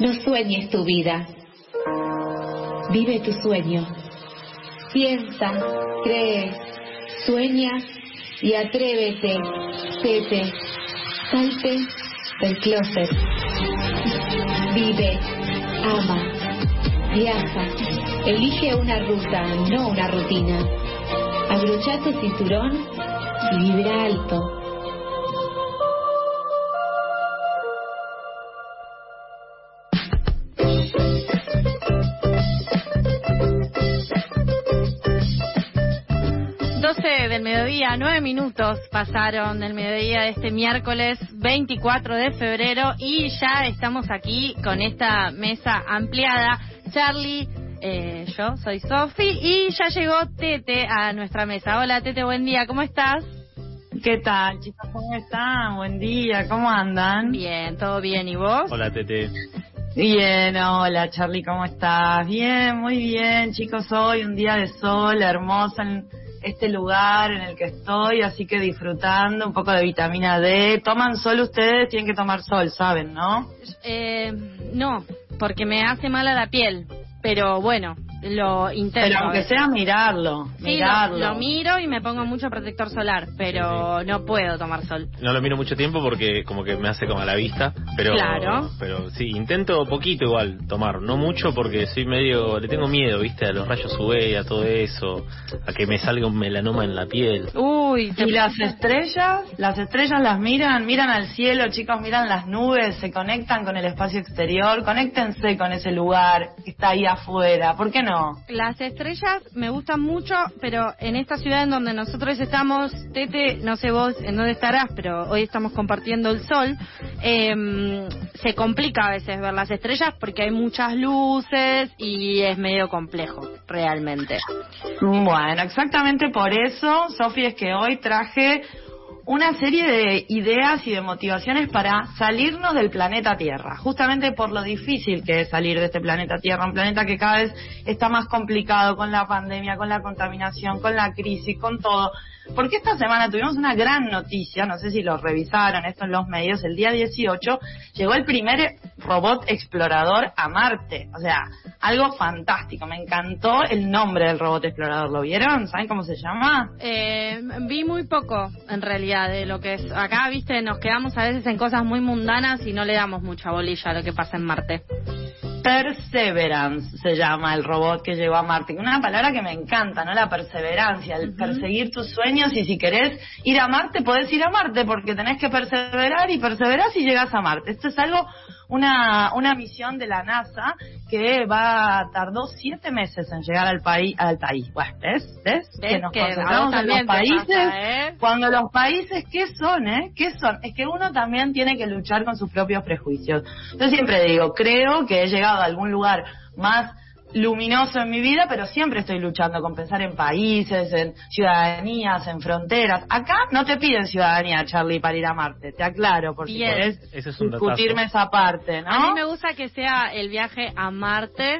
No sueñes tu vida. Vive tu sueño. Piensa, cree, sueña y atrévete, tete, salte del closet. Vive, ama, viaja, elige una ruta, no una rutina. Abrocha tu cinturón y vibra alto. Nueve minutos pasaron del mediodía de este miércoles 24 de febrero y ya estamos aquí con esta mesa ampliada. Charlie, eh, yo soy Sofi y ya llegó Tete a nuestra mesa. Hola Tete, buen día, ¿cómo estás? ¿Qué tal, chicos? ¿Cómo están? Buen día, ¿cómo andan? Bien, todo bien, ¿y vos? Hola, Tete. Bien, hola Charlie, ¿cómo estás? Bien, muy bien, chicos, hoy un día de sol hermoso en este lugar en el que estoy, así que disfrutando un poco de vitamina D. ¿Toman sol ustedes? Tienen que tomar sol, ¿saben, no? Eh, no, porque me hace mal a la piel, pero bueno, lo intento. Pero aunque sea mirarlo, Sí, mirarlo. lo, lo miro y me pongo mucho protector solar, pero no puedo tomar sol. No lo miro mucho tiempo porque como que me hace como a la vista, pero Claro. pero sí, intento poquito igual tomar, no mucho porque soy medio le tengo miedo, ¿viste? A los rayos UV, a todo eso, a que me salga un melanoma en la piel. Uy, Y las estrellas, las estrellas las miran, miran al cielo, chicos, miran las nubes, se conectan con el espacio exterior, conéctense con ese lugar que está ahí afuera, ¿por qué no? Las estrellas me gustan mucho, pero en esta ciudad en donde nosotros estamos, Tete, no sé vos en dónde estarás, pero hoy estamos compartiendo el sol, em, se complica a veces ver las estrellas porque hay muchas luces y es medio complejo, realmente. Bueno, exactamente por eso, Sofi, es que hoy traje una serie de ideas y de motivaciones para salirnos del planeta Tierra, justamente por lo difícil que es salir de este planeta Tierra, un planeta que cada vez está más complicado con la pandemia, con la contaminación, con la crisis, con todo. Porque esta semana tuvimos una gran noticia, no sé si lo revisaron esto en los medios, el día 18 llegó el primer robot explorador a Marte, o sea, algo fantástico, me encantó el nombre del robot explorador, ¿lo vieron? ¿Saben cómo se llama? Eh, vi muy poco, en realidad, de lo que es. Acá, viste, nos quedamos a veces en cosas muy mundanas y no le damos mucha bolilla a lo que pasa en Marte. Perseverance se llama el robot que llegó a Marte. Una palabra que me encanta, ¿no? La perseverancia, el perseguir tus sueños y si querés ir a Marte, podés ir a Marte porque tenés que perseverar y perseverás y llegas a Marte. Esto es algo, una, una misión de la NASA que va, tardó siete meses en llegar al país, al país. Bueno, ¿ves? ¿Ves? ¿Ves Que nos que concentramos en los países. pasa, eh? Cuando los países, ¿qué son, eh? ¿Qué son? Es que uno también tiene que luchar con sus propios prejuicios. Yo siempre digo, creo que he llegado a algún lugar más luminoso en mi vida, pero siempre estoy luchando con pensar en países, en ciudadanías, en fronteras. Acá no te piden ciudadanía, Charlie, para ir a Marte, te aclaro, por si querés Ese es un discutirme datazo. esa parte, ¿no? A mí me gusta que sea el viaje a Marte,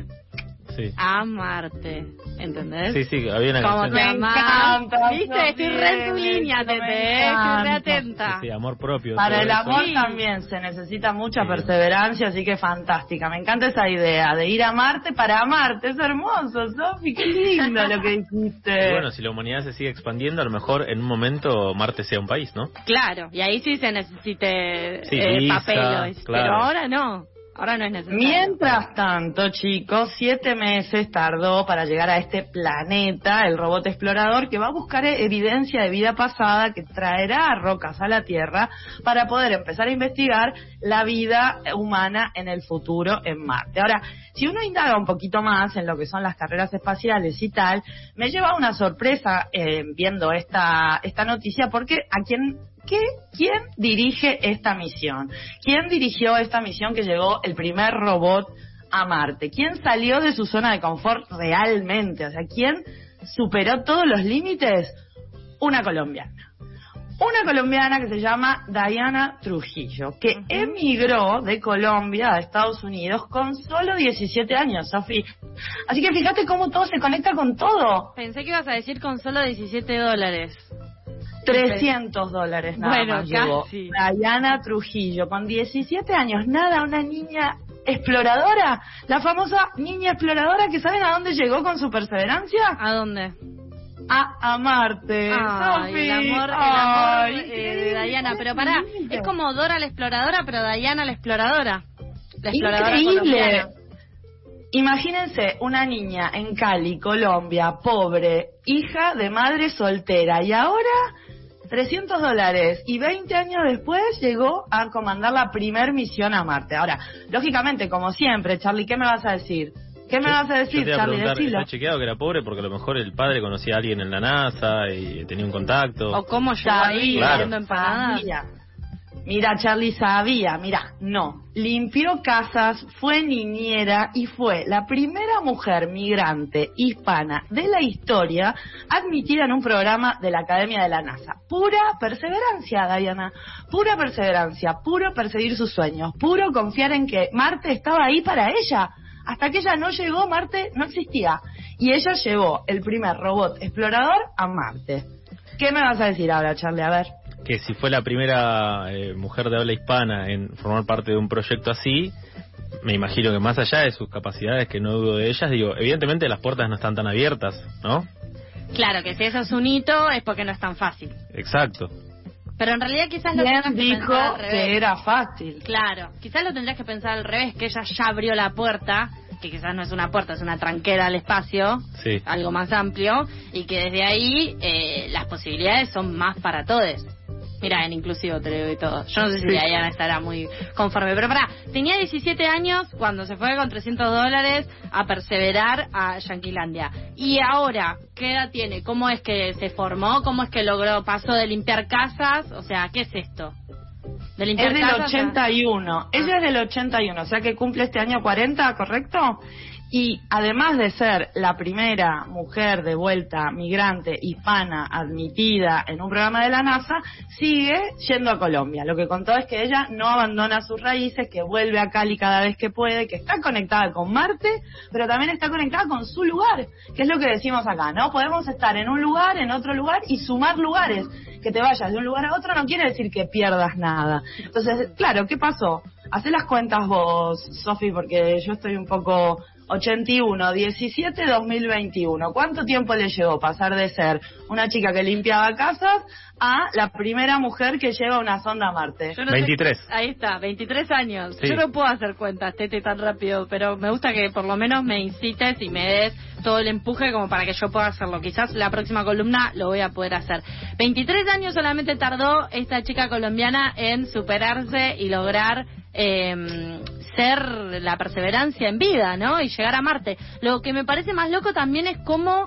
Sí. a Marte, ¿entendés? Sí, sí, había una Como canción. te Me encanta, Viste, estoy re en tu línea, Tete, eh, estoy re atenta. Sí, sí, amor propio. Para el eso. amor Sí. también se necesita mucha Sí. perseverancia, así que fantástica. Me encanta esa idea de ir a Marte para amarte. Es hermoso, Sofi, qué lindo lo que dijiste. Y bueno, si la humanidad se sigue expandiendo, a lo mejor en un momento Marte sea un país, ¿no? Claro, y ahí sí se necesite Sí, eh, papeles, claro. pero ahora no, ahora no es necesario. Mientras tanto, chicos, siete meses tardó para llegar a este planeta el robot explorador que va a buscar evidencia de vida pasada que traerá rocas a la Tierra para poder empezar a investigar la vida humana en el futuro en Marte. Ahora, si uno indaga un poquito más en lo que son las carreras espaciales y tal, me lleva una sorpresa eh, viendo esta, esta noticia porque a quien ¿Qué, ¿Quién dirige esta misión? ¿Quién dirigió esta misión que llegó el primer robot a Marte? ¿Quién salió de su zona de confort realmente? O sea, ¿quién superó todos los límites? Una colombiana. Una colombiana que se llama Diana Trujillo, que emigró de Colombia a Estados Unidos con solo 17 años, Sofi. Así que fíjate cómo todo se conecta con todo. Pensé que ibas a decir con solo 17 dólares. 300 dólares nada Bueno, más casi. Diana Trujillo, con 17 años, nada, una niña exploradora, la famosa niña exploradora que saben a dónde llegó con su perseverancia? ¿A dónde? A amarte. Ay, Sofi. el amor, el Ay, amor eh, de Diana. Pero pará, es como Dora la exploradora, pero Diana la exploradora. La exploradora Increíble. colombiana. Imagínense una niña en Cali, Colombia, pobre, hija de madre soltera y ahora 300 dólares y 20 años después llegó a comandar la primer misión a Marte. Ahora, lógicamente, como siempre, Charlie, ¿qué me vas a decir? ¿Qué me Yo- vas a yo decir, te iba a Charlie? Decilo. ¿está chequeado que era pobre? Porque a lo mejor el padre conocía a alguien en la NASA y tenía un contacto. O cómo llegó ahí Sabía, Claro. empanadas. sabía. Mira, Charlie sabía, mira, no. Limpió casas, fue niñera y fue la primera mujer migrante hispana de la historia admitida en un programa de la Academia de la NASA. Pura perseverancia, Diana. Pura perseverancia, puro perseguir sus sueños, puro confiar en que Marte estaba ahí para ella. Hasta que ella no llegó, Marte no existía. Y ella llevó el primer robot explorador a Marte. ¿Qué me vas a decir ahora, Charlie? A ver. Que si fue la primera eh, mujer de habla hispana en formar parte de un proyecto así, me imagino que más allá de sus capacidades, que no dudo de ellas, digo, evidentemente las puertas no están tan abiertas, ¿no? Claro, que si eso es un hito es porque no es tan fácil. Exacto. Pero en realidad quizás lo ¿Quién tendrás que dijo pensar al revés. que era fácil? Claro, quizás lo tendrías que pensar al revés, que ella ya abrió la puerta, que quizás no es una puerta, es una tranquera al espacio, Sí. algo más amplio, y que desde ahí eh, las posibilidades son más para todos. Mira, en inclusivo te lo digo y todo. Yo no sé si Sí. Diana estará muy conforme. Pero pará, tenía 17 años cuando se fue con 300 dólares a perseverar a Yanquilandia. Y ahora, ¿qué edad tiene? ¿Cómo es que se formó? ¿Cómo es que logró? ¿Pasó de limpiar casas? O sea, ¿qué es esto? ¿De limpiar Es del casas a- 81. Ella es del 81, o sea que cumple este año 40, ¿correcto? Y además de ser la primera mujer de vuelta migrante hispana admitida en un programa de la NASA, sigue yendo a Colombia. Lo que contó es que ella no abandona sus raíces, que vuelve a Cali cada vez que puede, que está conectada con Marte, pero también está conectada con su lugar, que es lo que decimos acá, ¿no? Podemos estar en un lugar, en otro lugar y sumar lugares. Que te vayas de un lugar a otro no quiere decir que pierdas nada. Entonces, claro, ¿qué pasó? Hacé las cuentas vos, Sofi, porque yo estoy un poco 81, 17, 2021. ¿Cuánto tiempo le llevó pasar de ser una chica que limpiaba casas a la primera mujer que lleva una sonda a Marte? No sé- 23. ahí está, 23 años. Sí. Yo no puedo hacer cuentas, Tete, tan rápido, pero me gusta que por lo menos me incites y me des todo el empuje como para que yo pueda hacerlo. Quizás la próxima columna lo voy a poder hacer. 23 años solamente tardó esta chica colombiana en superarse y lograr eh, ser la perseverancia en vida, ¿no? Y llegar a Marte. Lo que me parece más loco también es cómo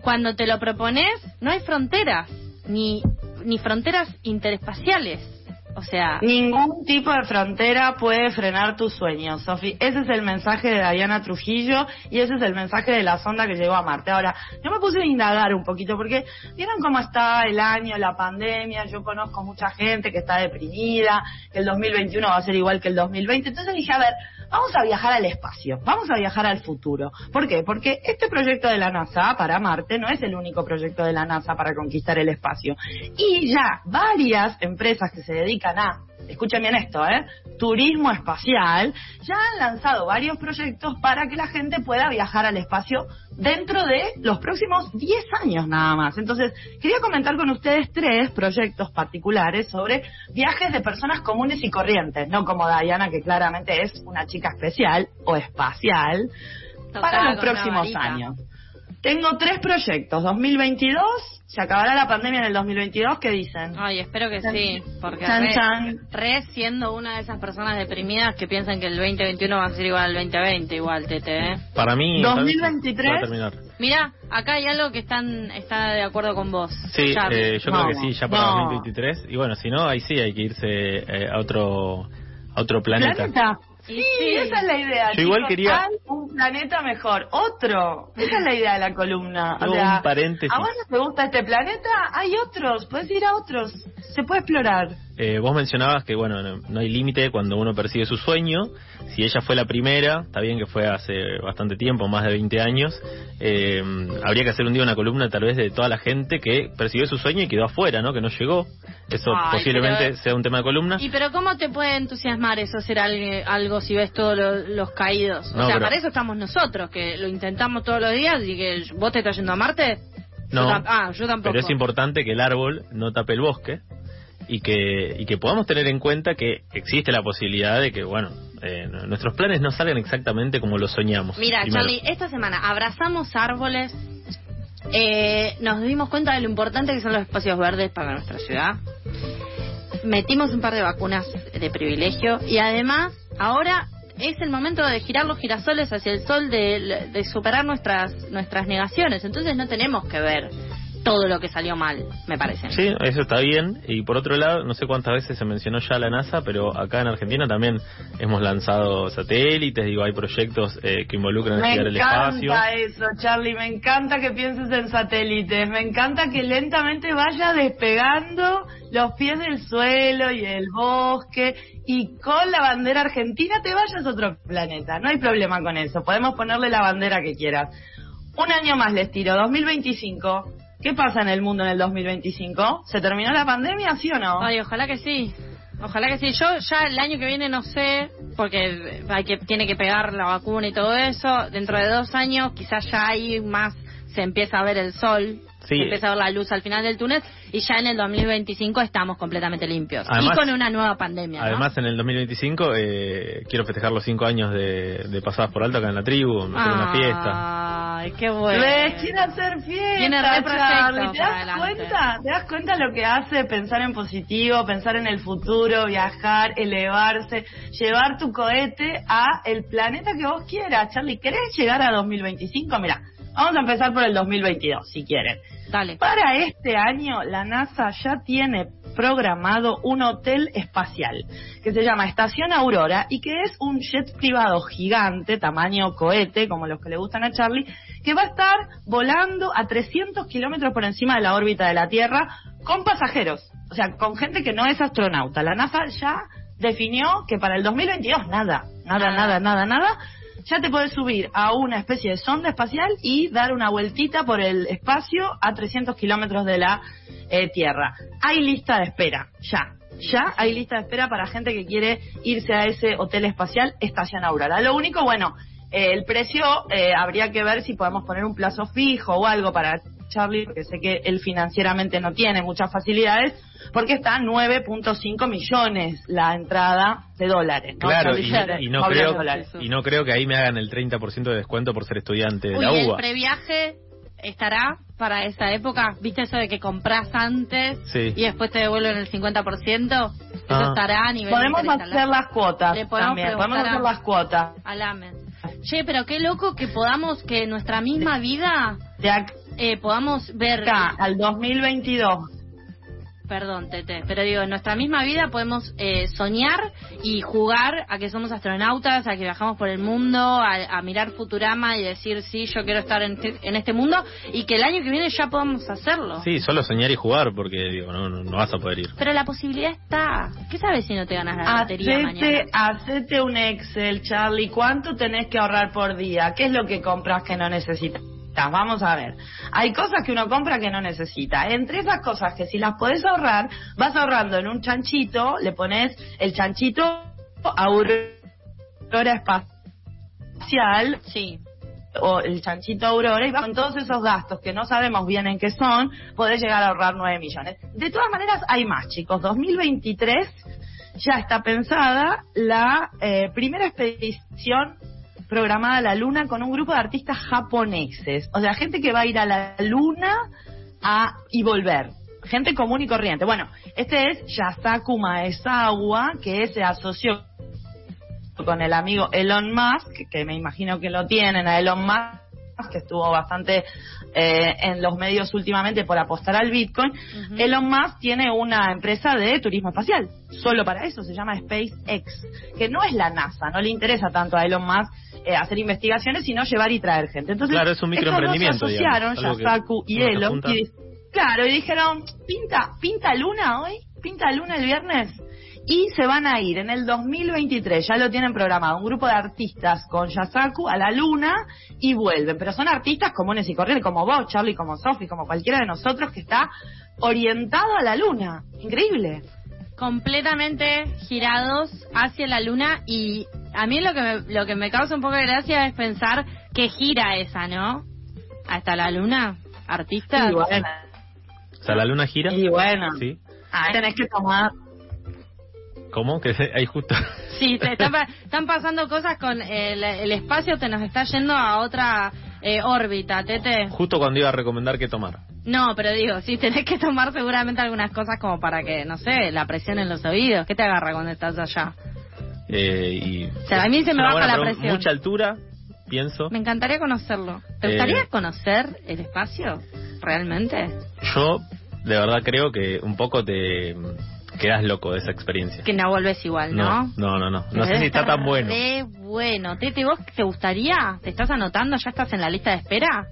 cuando te lo propones no hay fronteras, ni, ni fronteras interespaciales. O sea, Ningún tipo de frontera puede frenar tus sueños, Sofi. Ese es el mensaje de Diana Trujillo y ese es el mensaje de la sonda que llegó a Marte. Ahora, yo me puse a indagar un poquito porque vieron cómo está el año, la pandemia. Yo conozco mucha gente que está deprimida, que el 2021 va a ser igual que el 2020. Entonces dije, a ver, vamos a viajar al espacio, vamos a viajar al futuro. ¿Por qué? Porque este proyecto de la NASA para Marte no es el único proyecto de la NASA para conquistar el espacio. Y ya varias empresas que se dedican a, escuchen bien esto, ¿eh? turismo espacial, ya han lanzado varios proyectos para que la gente pueda viajar al espacio dentro de los próximos 10 años nada más. Entonces, quería comentar con ustedes tres proyectos particulares sobre viajes de personas comunes y corrientes, no como Diana, que claramente es una chica especial o espacial, para los próximos años. Tengo tres proyectos. 2022, se acabará la pandemia en el 2022, ¿qué dicen? Ay, espero que sí, porque Chan, re, chan. re siendo una de esas personas deprimidas que piensan que el 2021 va a ser igual al 2020, igual, Tete, ¿eh? Para mí... 2023. Va a terminar. Mira, acá hay algo que están está de acuerdo con vos. Sí, eh, yo creo que sí, ya para no. 2023. Y bueno, si no, ahí sí hay que irse eh, a otro a otro planeta. Y Sí, sí. esa es la idea. Yo igual quería- Hay un planeta mejor. Otro. Esa es la idea de la columna. O Hago sea, un paréntesis. ¿A vos no te gusta este planeta? Hay otros. Puedes ir a otros. Se puede explorar. Eh, vos mencionabas que, bueno, no, no hay límite cuando uno persigue su sueño. Si ella fue la primera, está bien que fue hace bastante tiempo, más de 20 años, eh, habría que hacer un día una columna tal vez de toda la gente que persiguió su sueño y quedó afuera, ¿no? Que no llegó. Eso Ay, posiblemente pero- sea un tema de columna. Y pero ¿cómo te puede entusiasmar eso hacer algo, algo si ves todos lo- los caídos? No, o sea, pero- para eso estamos nosotros, que lo intentamos todos los días y que vos te estás yendo a Marte. No, Yo tam- ah, yo tampoco. pero es importante que el árbol no tape el bosque y que, y que podamos tener en cuenta que existe la posibilidad de que, bueno, eh, nuestros planes no salgan exactamente como los soñamos. Mira, primero. Charlie, esta semana abrazamos árboles, eh, nos dimos cuenta de lo importante que son los espacios verdes para nuestra ciudad, metimos un par de vacunas de privilegio y además ahora es el momento de girar los girasoles hacia el sol, de, de superar nuestras, nuestras negaciones. Entonces no tenemos que ver todo lo que salió mal, me parece. Sí, eso está bien. Y por otro lado, no sé cuántas veces se mencionó ya la NASA, pero acá en Argentina también hemos lanzado satélites, digo, hay proyectos eh, que involucran Me estudiar el espacio. encanta eso, Charlie. Me encanta que pienses en satélites. Me encanta que lentamente vaya despegando los pies del suelo y el bosque y con la bandera argentina te vayas a otro planeta. No hay problema con eso. Podemos ponerle la bandera que quieras. Un año más les tiro, 2025. ¿Qué pasa en el mundo en el 2025? ¿Se terminó la pandemia, sí o no? Ay, ojalá que sí. Ojalá que sí. Yo ya el año que viene no sé, porque hay que tiene que pegar la vacuna y todo eso. Dentro de dos años quizás ya hay más, se empieza a ver el sol, Sí. se empieza a ver la luz al final del túnel y ya en el 2025 estamos completamente limpios. Además- y con una nueva pandemia, ¿no? Además, en el 2025 eh, quiero festejar los cinco años de, de pasadas por alto acá en la tribu, me hacer una fiesta. Ay, qué bueno. ¿Ves? Quiere hacer fiesta, Tiene. ¿Te das cuenta? ¿Te das cuenta lo que hace pensar en positivo, pensar en el futuro, viajar, elevarse, llevar tu cohete a el planeta que vos quieras, Charlie? ¿Querés llegar a 2025? Mira, vamos a empezar por el 2022, si quieren. Dale. Para este año, la NASA ya tiene programado un hotel espacial que se llama Estación Aurora y que es un jet privado gigante, tamaño cohete, como los que le gustan a Charlie, que va a estar volando a 300 kilómetros por encima de la órbita de la Tierra con pasajeros, o sea, con gente que no es astronauta. La NASA ya definió que para el 2022 nada, nada, nada, nada, nada. Ya te puedes subir a una especie de sonda espacial y dar una vueltita por el espacio a 300 kilómetros de la eh, Tierra. Hay lista de espera, ya. Ya hay lista de espera para gente que quiere irse a ese hotel espacial Estación Aurora. Lo único, bueno, eh, el precio eh, habría que ver si podemos poner un plazo fijo o algo para Charlie, porque sé que él financieramente no tiene muchas facilidades, porque está a 9.5 millones la entrada de dólares. ¿no? Claro, y, y no creo, dólares. y no creo que ahí me hagan el 30% de descuento por ser estudiante de Uy, la el UBA. previaje estará para esa época. ¿Viste eso de que compras antes Sí. y después te devuelven el 50%? Eso Ah. estará a nivel Podemos hacer las cuotas Le podemos también, podemos hacer a- las cuotas. al AMES. Che, pero qué loco que podamos, que nuestra misma vida De acá eh, podamos ver... al 2022. Perdón, Tete, pero digo, en nuestra misma vida podemos eh, soñar y jugar a que somos astronautas, a que viajamos por el mundo, a, a mirar Futurama y decir, sí, yo quiero estar en, este- en este mundo y que el año que viene ya podamos hacerlo. Sí, solo soñar y jugar, porque digo, no, no, no vas a poder ir. Pero la posibilidad está. ¿Qué sabes si no te ganas la lotería Hacete, mañana? hacete un Excel, Charlie. ¿Cuánto tenés que ahorrar por día? ¿Qué es lo que compras que no necesitas? Vamos a ver. Hay cosas que uno compra que no necesita. Entre esas cosas que si las podés ahorrar, vas ahorrando en un chanchito, le pones el chanchito Aurora Espacial Sí. o el chanchito Aurora y con todos esos gastos que no sabemos bien en qué son, podés llegar a ahorrar 9 millones. De todas maneras, hay más, chicos. 2023 ya está pensada la eh, primera expedición programada a la Luna con un grupo de artistas japoneses. O sea, gente que va a ir a la Luna a, y volver. Gente común y corriente. Bueno, este es Yasaku Maezawa, que se asoció con el amigo Elon Musk, que me imagino que lo tienen a Elon Musk, que estuvo bastante eh, en los medios últimamente por apostar al Bitcoin. Elon Musk tiene una empresa de turismo espacial, solo para eso, se llama SpaceX, que no es la NASA, no le interesa tanto a Elon Musk eh, hacer investigaciones, sino llevar y traer gente. Entonces, Claro, es un microemprendimiento, se asociaron, digamos, Yasaku y junta. y, claro, y dijeron, pinta, pinta luna hoy, pinta luna el viernes y se van a ir en el 2023, ya lo tienen programado, un grupo de artistas con Yasaku a la luna y vuelven, pero son artistas comunes y corrientes, como vos, Charlie, como Sophie, como cualquiera de nosotros que está orientado a la luna. Increíble. Completamente girados hacia la luna y a mí lo que me, lo que me causa un poco de gracia es pensar que gira esa, ¿no? Hasta la luna, artista. Y bueno, O sea, la luna gira. y bueno. Sí. ahí tenés que tomar ¿Cómo? Que se- ahí justo. Sí, te están pasando cosas con el, el espacio, te nos está yendo a otra eh, órbita, Tete. justo cuando iba a recomendar que tomar. No, pero digo, sí, tenés que tomar seguramente algunas cosas como para que, no sé, la presión en los oídos. ¿Qué te agarra cuando estás allá? Eh, y O sea, a mí se me baja la presión. Mucha altura, pienso. Me encantaría conocerlo. ¿Te Eh, gustaría conocer el espacio? ¿Realmente? Yo, de verdad, creo que un poco te quedas loco de esa experiencia. Que no vuelves igual, ¿no? No, no, no. No, sé si está tan bueno. re bueno. Tete, ¿vos te gustaría? ¿Te estás anotando? ¿Ya estás en la lista de espera?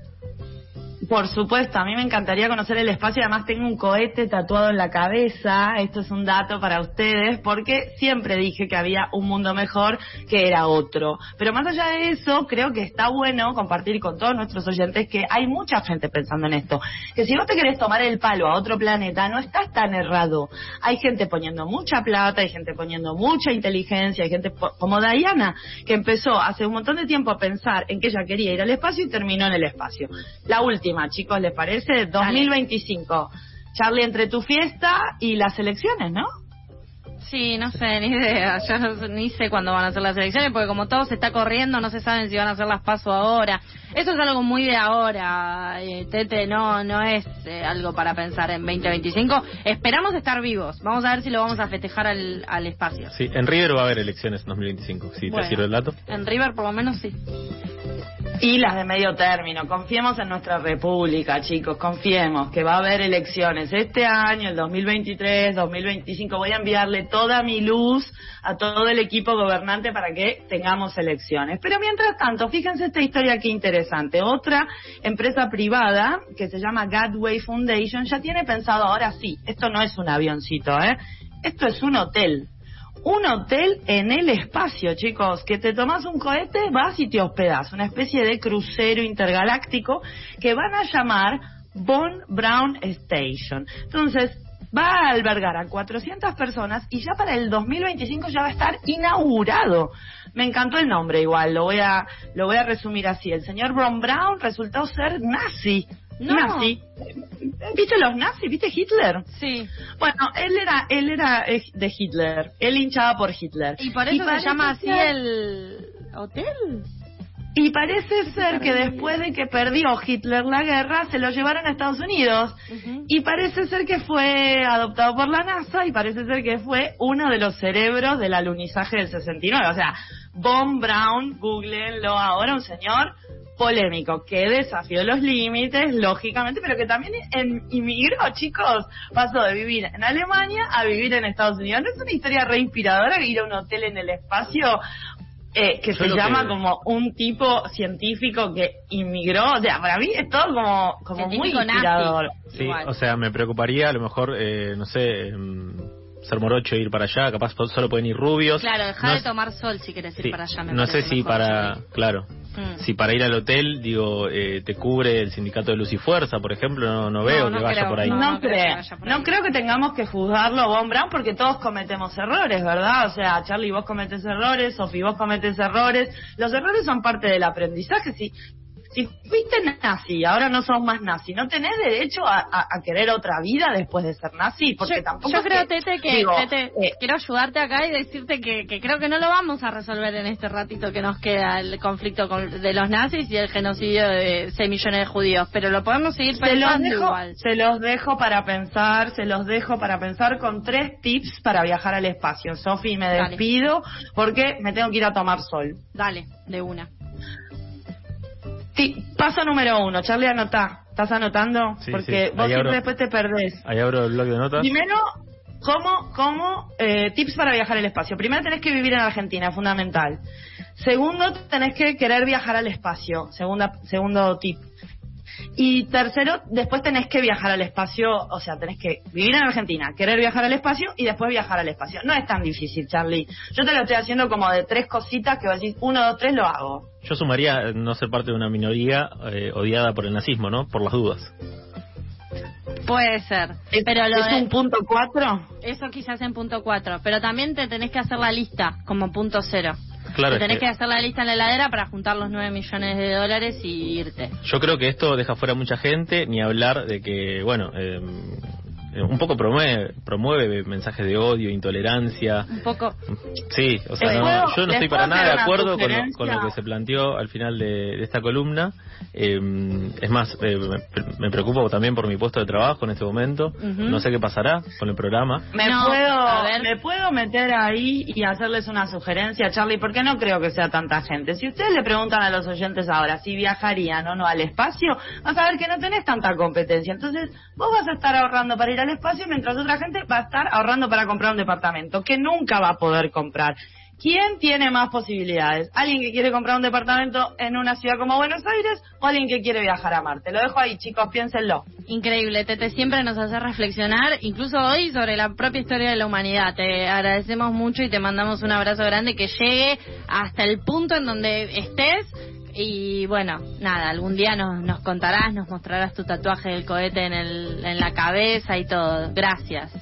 Por supuesto, a mí me encantaría conocer el espacio. Además, tengo un cohete tatuado en la cabeza. Esto es un dato para ustedes, porque siempre dije que había un mundo mejor que era otro. Pero más allá de eso, creo que está bueno compartir con todos nuestros oyentes que hay mucha gente pensando en esto. Que si vos te querés tomar el palo a otro planeta, no estás tan errado. Hay gente poniendo mucha plata, hay gente poniendo mucha inteligencia, hay gente como Diana, que empezó hace un montón de tiempo a pensar en que ella quería ir al espacio y terminó en el espacio. La última, chicos, ¿les parece? 2025. Charlie, entre tu fiesta y las elecciones, ¿no? Sí, no sé, ni idea. Yo no ni sé cuándo van a ser las elecciones, porque como todo se está corriendo, no se saben si van a hacer las paso ahora. Eso es algo muy de ahora, eh, Tete, no no es eh, algo para pensar en 2025. Esperamos estar vivos. Vamos a ver si lo vamos a festejar al, al espacio. Sí, en River va a haber elecciones en 2025, si Bueno. te sirve el dato. En River, por lo menos, sí. Y las de medio término. Confiemos en nuestra república, chicos. Confiemos que va a haber elecciones este año, el 2023, 2025. Voy a enviarle toda mi luz a todo el equipo gobernante para que tengamos elecciones. Pero mientras tanto, fíjense esta historia aquí interesante. Otra empresa privada que se llama Gateway Foundation ya tiene pensado ahora sí, esto no es un avioncito, ¿eh? Esto es un hotel. Un hotel en el espacio, chicos, que te tomas un cohete, vas y te hospedas, una especie de crucero intergaláctico que van a llamar Von Brown Station. Entonces, va a albergar a 400 personas y ya para el 2025 ya va a estar inaugurado. Me encantó el nombre igual, lo voy a lo voy a resumir así. El señor Von Brown resultó ser nazi. No. Nazi. ¿Viste los nazis? ¿Viste Hitler? Sí. Bueno, él era, él era eh, de Hitler. Él hinchaba por Hitler. Y por eso se parece llama así el hotel. Y parece ser que después de que perdió Hitler la guerra, se lo llevaron a Estados Unidos. Y parece ser que fue adoptado por la NASA y parece ser que fue uno de los cerebros del alunizaje del 69. O sea, Von Brown, googleenlo ahora, un señor polémico que desafió los límites, lógicamente, pero que también en- inmigró, chicos. Pasó de vivir en Alemania a vivir en Estados Unidos. ¿No es una historia re inspiradora ir a un hotel en el espacio? eh, que Yo se llama que- como un tipo científico que inmigró, o sea, para mí es todo como, como muy nazi. inspirador. Sí, Igual. o sea, me preocuparía a lo mejor, eh, no sé, em, ser morocho e ir para allá, capaz solo pueden ir rubios. Claro, deja No de tomar sol si quieres ir sí, para allá. me no sé si mejor, para, claro, Mm. si para ir al hotel, digo, eh, te cubre el sindicato de Luz y Fuerza, por ejemplo, no, no veo no que vaya creo, por ahí. No, No, no creo que creo, vaya por no creo que tengamos que juzgarlo Von Brown porque todos cometemos errores, ¿verdad? O sea, Charlie, vos cometes errores, Sofi, vos cometes errores. Los errores son parte del aprendizaje. Si, si fuiste nazi, ahora no sos más nazi, ¿no tenés derecho a, a- a querer otra vida después de ser nazi? Porque yo, tampoco yo creo, que- Tete, que digo, Tete, eh, quiero ayudarte acá y decirte que, que creo que no lo vamos a resolver en este ratito que nos queda el conflicto con- de los nazis y el genocidio de 6 millones de judíos, pero lo podemos seguir Se los, pensando dejo, igual. se los dejo para pensar, se los dejo para pensar con tres tips para viajar al espacio. Sofi, me Dale. despido porque me tengo que ir a tomar sol. Dale, de una. Sí, paso número uno. Charlie, anotá. ¿Estás anotando? Sí, porque sí. vos siempre abro. después te perdés. Ahí abro el blog de notas. Primero, ¿cómo, cómo eh, tips para viajar al espacio? Primero tenés que vivir en Argentina, fundamental. Segundo, tenés que querer viajar al espacio. Segunda, segundo tip. Y tercero, después tenés que viajar al espacio, o sea, tenés que vivir en Argentina, querer viajar al espacio y después viajar al espacio. No es tan difícil, Charlie. Yo te lo estoy haciendo como de tres cositas que vas a decir, uno, dos, tres, lo hago. Yo sumaría no ser parte de una minoría eh, odiada por el nazismo, ¿no? Por las dudas. Puede ser. ¿Es, pero lo ¿es de- un punto cuatro? Eso quizás en punto 4. Pero también te tenés que hacer la lista como punto cero. Claro, te tenés que- que hacer la lista en la heladera para juntar los 9 millones de dólares y irte. Yo creo que esto deja fuera a mucha gente, ni hablar de que, bueno, eh, un poco promueve, promueve mensajes de odio, intolerancia. Un poco. Sí, o sea, ¿Les no- puedo- yo no estoy para nada de acuerdo con lo, con lo que se planteó al final de, de esta columna. Eh, es más, eh, me, me preocupo también por mi puesto de trabajo en este momento. No sé qué pasará con el programa. Me No, puedo, ver. me puedo meter ahí y hacerles una sugerencia, Charlie, porque no creo que sea tanta gente. Si ustedes le preguntan a los oyentes ahora si viajarían o no al espacio, vas a ver que no tenés tanta competencia. Entonces, vos vas a estar ahorrando para ir al espacio mientras otra gente va a estar ahorrando para comprar un departamento que nunca va a poder comprar. ¿Quién tiene más posibilidades? ¿Alguien que quiere comprar un departamento en una ciudad como Buenos Aires o alguien que quiere viajar a Marte? Lo dejo ahí, chicos, piénsenlo. Increíble, Tete siempre nos hace reflexionar, incluso hoy, sobre la propia historia de la humanidad. Te agradecemos mucho y te mandamos un abrazo grande que llegue hasta el punto en donde estés. Y bueno, nada, algún día nos, nos contarás, nos mostrarás tu tatuaje del cohete en, el, en la cabeza y todo. Gracias.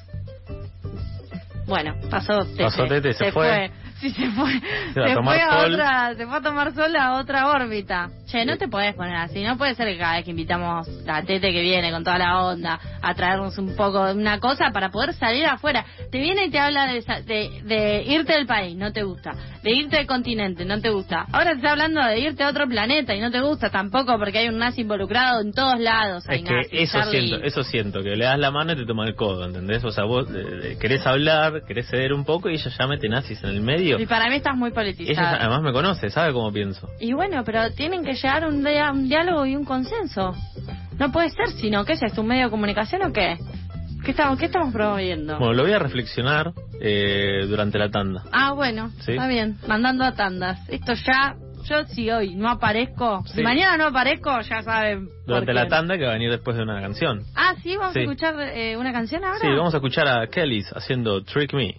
Bueno, pasó Tete. Pasó Tete, se fue. Sí, se fue. Se va a Se tomar fue a sol. otra, se fue a tomar sol a otra órbita. Che, no te podés poner así. No puede ser que cada vez que invitamos a Tete que viene con toda la onda a traernos un poco de una cosa para poder salir afuera. Te viene y te habla de, sa- de, de irte del país, no te gusta. De irte del continente, no te gusta. Ahora te está hablando de irte a otro planeta y no te gusta tampoco porque hay un nazi involucrado en todos lados. Es que eso Charlie. siento, eso siento, que le das la mano y te toma el codo, ¿entendés? O sea, vos eh, eh, querés hablar, querés ceder un poco y ella ya mete nazis en el medio. Y para mí estás muy Ella politizado. además me conoce, sabe cómo pienso. Y bueno, pero tienen que llegar un, dia- un diálogo y un consenso. No puede ser, sino que es esto, un medio de comunicación o qué? ¿Qué estamos, qué estamos promoviendo? Bueno, lo voy a reflexionar eh, durante la tanda. Ah, bueno, Sí. está bien, mandando a tandas. Esto ya, yo si hoy no aparezco, si mañana no aparezco, ya saben. Durante la tanda que va a venir después de una canción. Ah, sí, vamos Sí. a escuchar eh, una canción ahora. Sí, vamos a escuchar a Kellys haciendo Trick Me.